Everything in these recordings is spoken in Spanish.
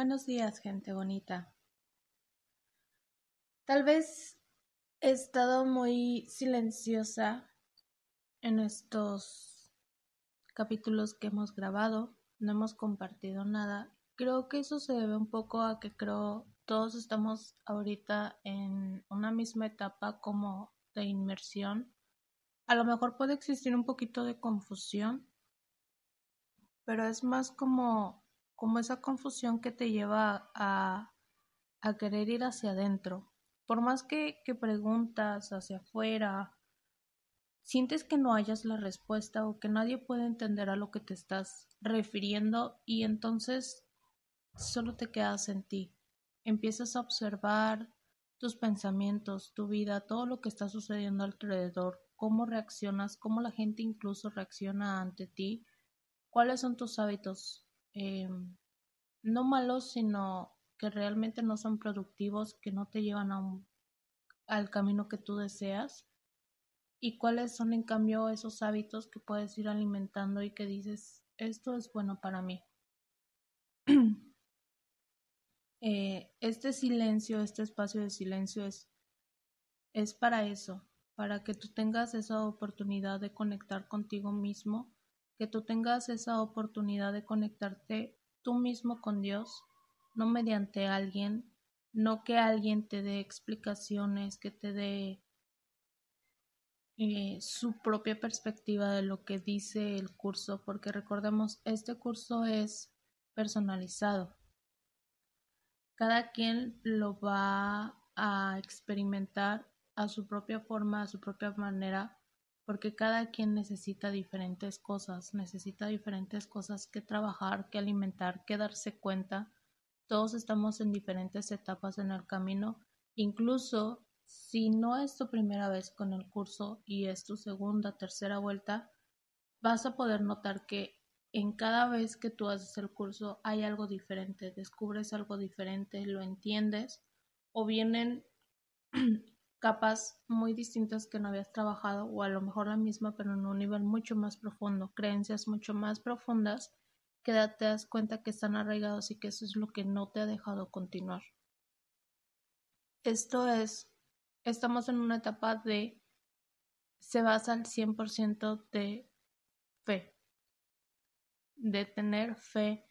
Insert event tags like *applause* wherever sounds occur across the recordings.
Buenos días, gente bonita. Tal vez he estado muy silenciosa en estos capítulos que hemos grabado. No hemos compartido nada. Creo que eso se debe un poco a que creo todos estamos ahorita en una misma etapa como de inmersión. A lo mejor puede existir un poquito de confusión, pero es más como, como esa confusión que te lleva a, a querer ir hacia adentro, por más que, que preguntas hacia afuera, sientes que no hayas la respuesta o que nadie puede entender a lo que te estás refiriendo y entonces solo te quedas en ti. Empiezas a observar tus pensamientos, tu vida, todo lo que está sucediendo alrededor, cómo reaccionas, cómo la gente incluso reacciona ante ti, cuáles son tus hábitos, eh, no malos, sino que realmente no son productivos, que no te llevan al camino que tú deseas y cuáles son en cambio esos hábitos que puedes ir alimentando y que dices, esto es bueno para mí. *clears throat* eh, este silencio, este espacio de silencio es, es para eso, para que tú tengas esa oportunidad de conectar contigo mismo, que tú tengas esa oportunidad de conectarte tú mismo con Dios no mediante alguien, no que alguien te dé explicaciones, que te dé eh, su propia perspectiva de lo que dice el curso, porque recordemos, este curso es personalizado. Cada quien lo va a experimentar a su propia forma, a su propia manera, porque cada quien necesita diferentes cosas, necesita diferentes cosas que trabajar, que alimentar, que darse cuenta. Todos estamos en diferentes etapas en el camino, incluso si no es tu primera vez con el curso y es tu segunda, tercera vuelta, vas a poder notar que en cada vez que tú haces el curso hay algo diferente, descubres algo diferente, lo entiendes o vienen *clears throat* capas muy distintas que no habías trabajado o a lo mejor la misma pero en un nivel mucho más profundo, creencias mucho más profundas que te das cuenta que están arraigados y que eso es lo que no te ha dejado continuar. Esto es, estamos en una etapa de, se basa al 100% de fe, de tener fe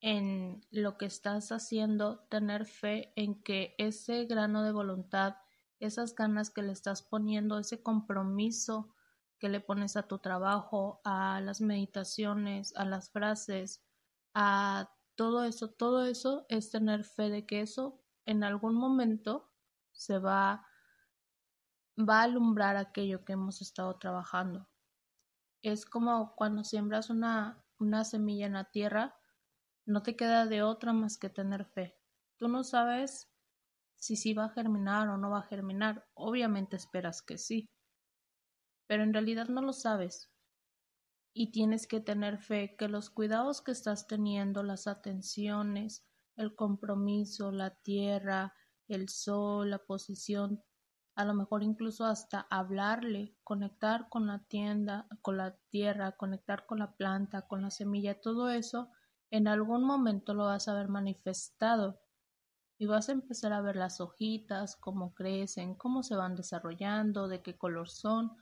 en lo que estás haciendo, tener fe en que ese grano de voluntad, esas ganas que le estás poniendo, ese compromiso que le pones a tu trabajo, a las meditaciones, a las frases, a todo eso, todo eso es tener fe de que eso en algún momento se va, va a alumbrar aquello que hemos estado trabajando. Es como cuando siembras una, una semilla en la tierra, no te queda de otra más que tener fe. Tú no sabes si sí va a germinar o no va a germinar. Obviamente esperas que sí, pero en realidad no lo sabes. Y tienes que tener fe que los cuidados que estás teniendo, las atenciones, el compromiso, la tierra, el sol, la posición, a lo mejor incluso hasta hablarle, conectar con la tienda, con la tierra, conectar con la planta, con la semilla, todo eso en algún momento lo vas a ver manifestado y vas a empezar a ver las hojitas, cómo crecen, cómo se van desarrollando, de qué color son,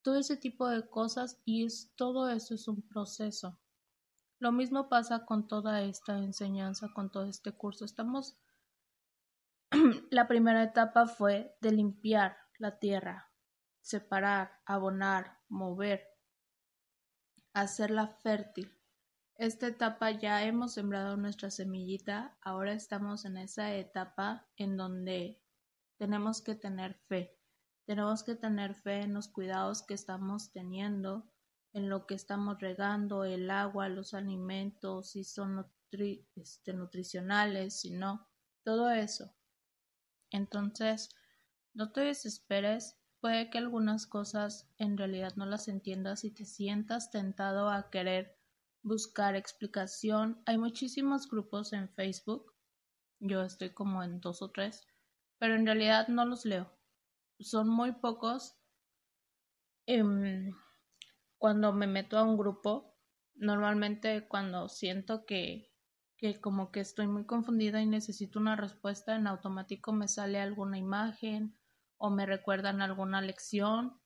todo ese tipo de cosas y es todo eso es un proceso. Lo mismo pasa con toda esta enseñanza, con todo este curso. Estamos *clears throat* la primera etapa fue de limpiar la tierra, separar, abonar, mover, hacerla fértil. Esta etapa ya hemos sembrado nuestra semillita, ahora estamos en esa etapa en donde tenemos que tener fe. Tenemos que tener fe en los cuidados que estamos teniendo, en lo que estamos regando, el agua, los alimentos, si son este, nutricionales, si no, todo eso. Entonces, no te desesperes, puede que algunas cosas en realidad no las entiendas y te sientas tentado a querer buscar explicación. Hay muchísimos grupos en Facebook, yo estoy como en dos o tres, pero en realidad no los leo son muy pocos. Em, cuando me meto a un grupo, normalmente cuando siento que, que como que estoy muy confundida y necesito una respuesta, en automático me sale alguna imagen o me recuerdan alguna lección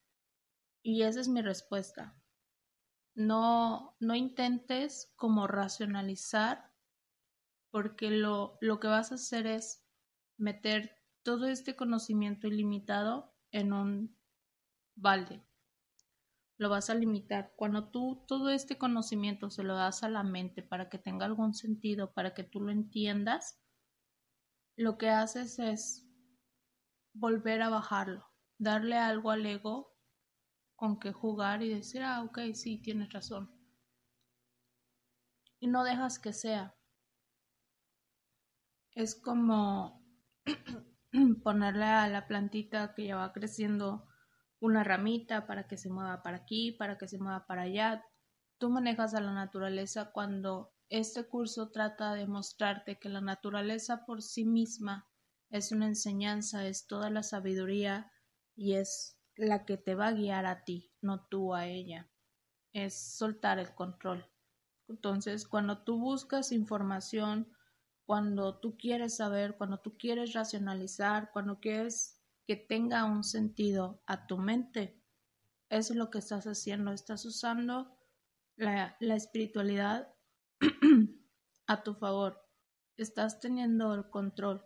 y esa es mi respuesta. No, no intentes como racionalizar porque lo, lo que vas a hacer es meter todo este conocimiento ilimitado en un balde. Lo vas a limitar. Cuando tú todo este conocimiento se lo das a la mente para que tenga algún sentido, para que tú lo entiendas, lo que haces es volver a bajarlo, darle algo al ego con que jugar y decir, ah, ok, sí, tienes razón. Y no dejas que sea. Es como *clears throat* ponerle a la plantita que ya va creciendo una ramita para que se mueva para aquí, para que se mueva para allá. Tú manejas a la naturaleza cuando este curso trata de mostrarte que la naturaleza por sí misma es una enseñanza, es toda la sabiduría y es la que te va a guiar a ti, no tú a ella. Es soltar el control. Entonces, cuando tú buscas información, cuando tú quieres saber, cuando tú quieres racionalizar, cuando quieres que tenga un sentido a tu mente, es lo que estás haciendo. Estás usando la, la espiritualidad *clears throat* a tu favor. Estás teniendo el control.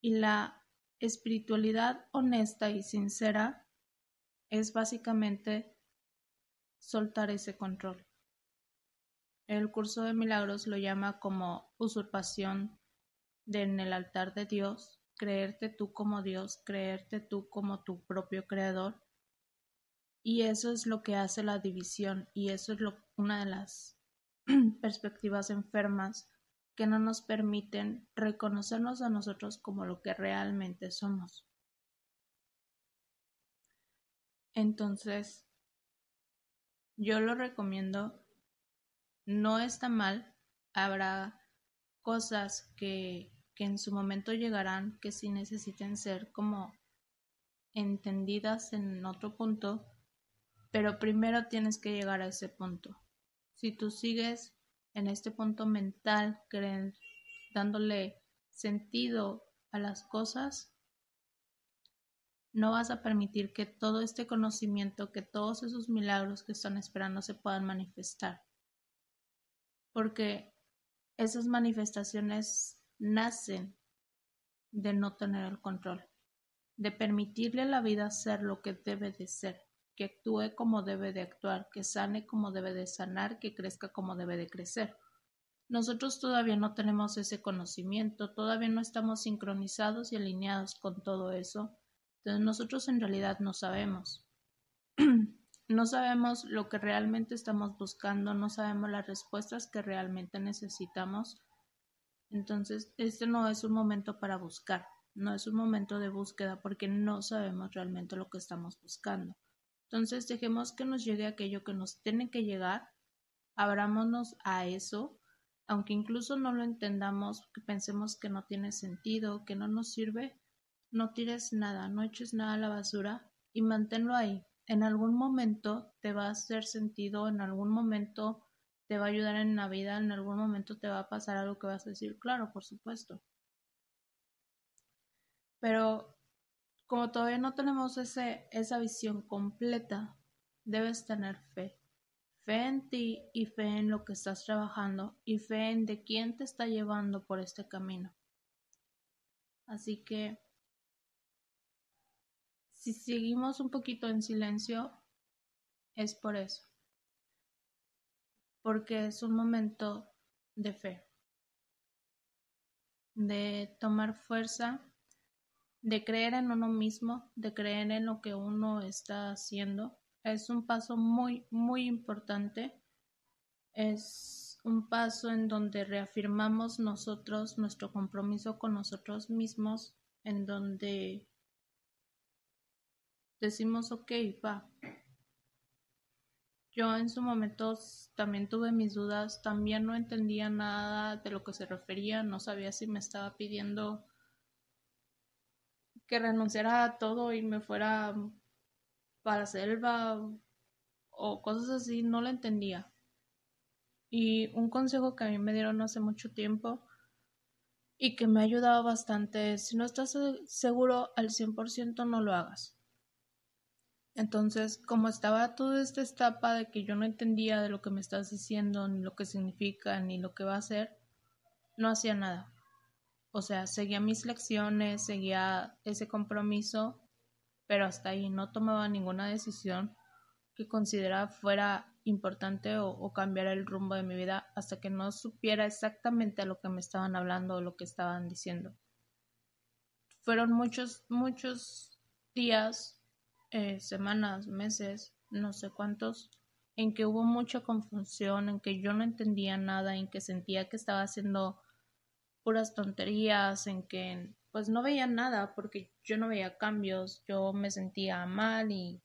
Y la espiritualidad honesta y sincera es básicamente soltar ese control. El curso de milagros lo llama como usurpación de en el altar de Dios, creerte tú como Dios, creerte tú como tu propio creador. Y eso es lo que hace la división y eso es lo, una de las *clears throat* perspectivas enfermas que no nos permiten reconocernos a nosotros como lo que realmente somos. Entonces, yo lo recomiendo, no está mal, habrá cosas que, que en su momento llegarán que sí necesiten ser como entendidas en otro punto, pero primero tienes que llegar a ese punto. Si tú sigues en este punto mental, dándole sentido a las cosas, no vas a permitir que todo este conocimiento, que todos esos milagros que están esperando se puedan manifestar. Porque esas manifestaciones nacen de no tener el control, de permitirle a la vida ser lo que debe de ser, que actúe como debe de actuar, que sane como debe de sanar, que crezca como debe de crecer. Nosotros todavía no tenemos ese conocimiento, todavía no estamos sincronizados y alineados con todo eso entonces nosotros en realidad no sabemos. *clears throat* no sabemos lo que realmente estamos buscando, no sabemos las respuestas que realmente necesitamos. Entonces, este no es un momento para buscar, no es un momento de búsqueda porque no sabemos realmente lo que estamos buscando. Entonces, dejemos que nos llegue aquello que nos tiene que llegar, abrámonos a eso, aunque incluso no lo entendamos, que pensemos que no tiene sentido, que no nos sirve, no tires nada, no eches nada a la basura y manténlo ahí. En algún momento te va a hacer sentido, en algún momento te va a ayudar en la vida, en algún momento te va a pasar algo que vas a decir, claro, por supuesto. Pero como todavía no tenemos ese, esa visión completa, debes tener fe. Fe en ti y fe en lo que estás trabajando y fe en de quién te está llevando por este camino. Así que si seguimos un poquito en silencio, es por eso. Porque es un momento de fe, de tomar fuerza, de creer en uno mismo, de creer en lo que uno está haciendo. Es un paso muy, muy importante. Es un paso en donde reafirmamos nosotros nuestro compromiso con nosotros mismos, en donde decimos, ok, va. Yo en su momento también tuve mis dudas, también no entendía nada de lo que se refería, no sabía si me estaba pidiendo que renunciara a todo y me fuera para la selva o cosas así, no lo entendía. Y un consejo que a mí me dieron hace mucho tiempo y que me ha ayudado bastante es, si no estás seguro al 100% no lo hagas. Entonces, como estaba toda esta etapa de que yo no entendía de lo que me estás diciendo, ni lo que significa, ni lo que va a hacer, no hacía nada. O sea, seguía mis lecciones, seguía ese compromiso, pero hasta ahí no tomaba ninguna decisión que consideraba fuera importante o, o cambiar el rumbo de mi vida hasta que no supiera exactamente a lo que me estaban hablando o lo que estaban diciendo. Fueron muchos, muchos días eh, semanas, meses, no sé cuántos, en que hubo mucha confusión, en que yo no entendía nada, en que sentía que estaba haciendo puras tonterías, en que pues no veía nada porque yo no veía cambios, yo me sentía mal y,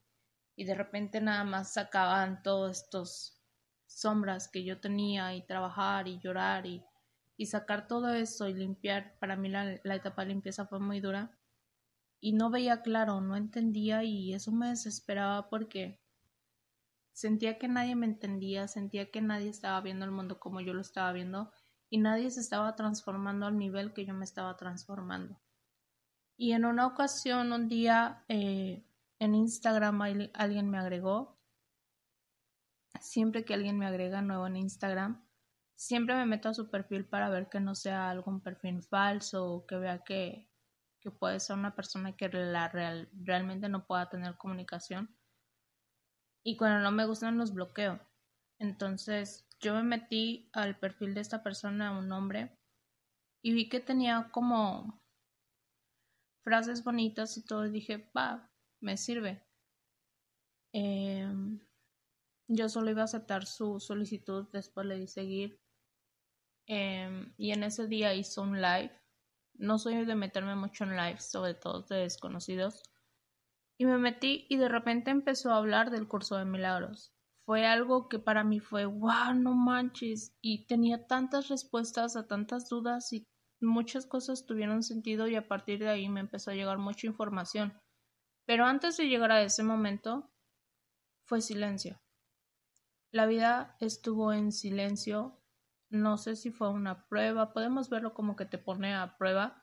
y de repente nada más sacaban todos estos sombras que yo tenía y trabajar y llorar y, y sacar todo eso y limpiar. Para mí la, la etapa de limpieza fue muy dura y no veía claro, no entendía y eso me desesperaba porque sentía que nadie me entendía, sentía que nadie estaba viendo el mundo como yo lo estaba viendo y nadie se estaba transformando al nivel que yo me estaba transformando. Y en una ocasión, un día eh, en Instagram alguien me agregó. Siempre que alguien me agrega nuevo en Instagram, siempre me meto a su perfil para ver que no sea algún perfil falso o que vea que que puede ser una persona que la real, realmente no pueda tener comunicación. Y cuando no me gustan los bloqueo. Entonces yo me metí al perfil de esta persona, un hombre, y vi que tenía como frases bonitas y todo, y dije, va, me sirve. Em, yo solo iba a aceptar su solicitud, después le di seguir. Em, y en ese día hizo un live no soy de meterme mucho en lives, sobre todo de desconocidos. Y me metí y de repente empezó a hablar del curso de milagros. Fue algo que para mí fue, wow, no manches. Y tenía tantas respuestas a tantas dudas y muchas cosas tuvieron sentido y a partir de ahí me empezó a llegar mucha información. Pero antes de llegar a ese momento, fue silencio. La vida estuvo en silencio no sé si fue una prueba, podemos verlo como que te pone a prueba.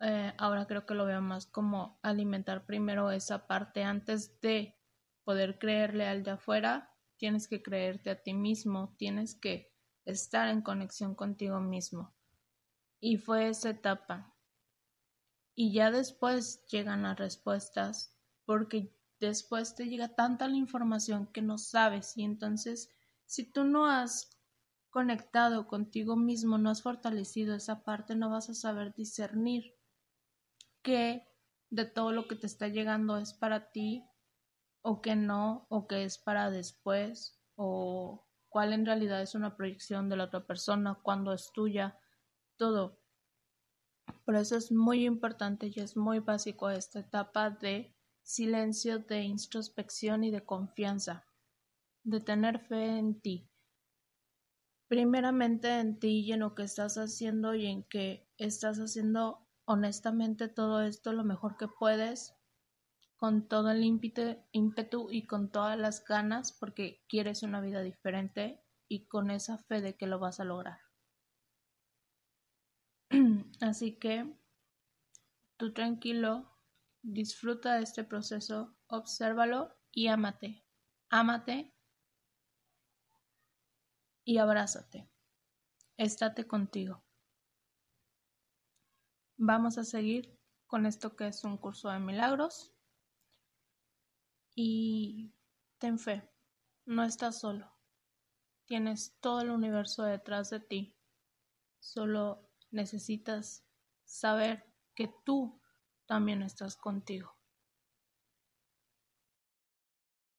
Eh, ahora creo que lo veo más como alimentar primero esa parte antes de poder creerle al de afuera. Tienes que creerte a ti mismo, tienes que estar en conexión contigo mismo. Y fue esa etapa. Y ya después llegan las respuestas, porque después te llega tanta la información que no sabes y entonces si tú no has conectado contigo mismo, no has fortalecido esa parte, no vas a saber discernir qué de todo lo que te está llegando es para ti o que no, o que es para después, o cuál en realidad es una proyección de la otra persona, cuando es tuya, todo. Por eso es muy importante y es muy básico esta etapa de silencio, de introspección y de confianza, de tener fe en ti primeramente en ti y en lo que estás haciendo y en que estás haciendo honestamente todo esto lo mejor que puedes con todo el ímpetu y con todas las ganas porque quieres una vida diferente y con esa fe de que lo vas a lograr. *clears throat* Así que tú tranquilo, disfruta de este proceso, obsérvalo y ámate. Ámate y abrázate. Estate contigo. Vamos a seguir con esto que es un curso de milagros. Y ten fe, no estás solo. Tienes todo el universo detrás de ti. Solo necesitas saber que tú también estás contigo.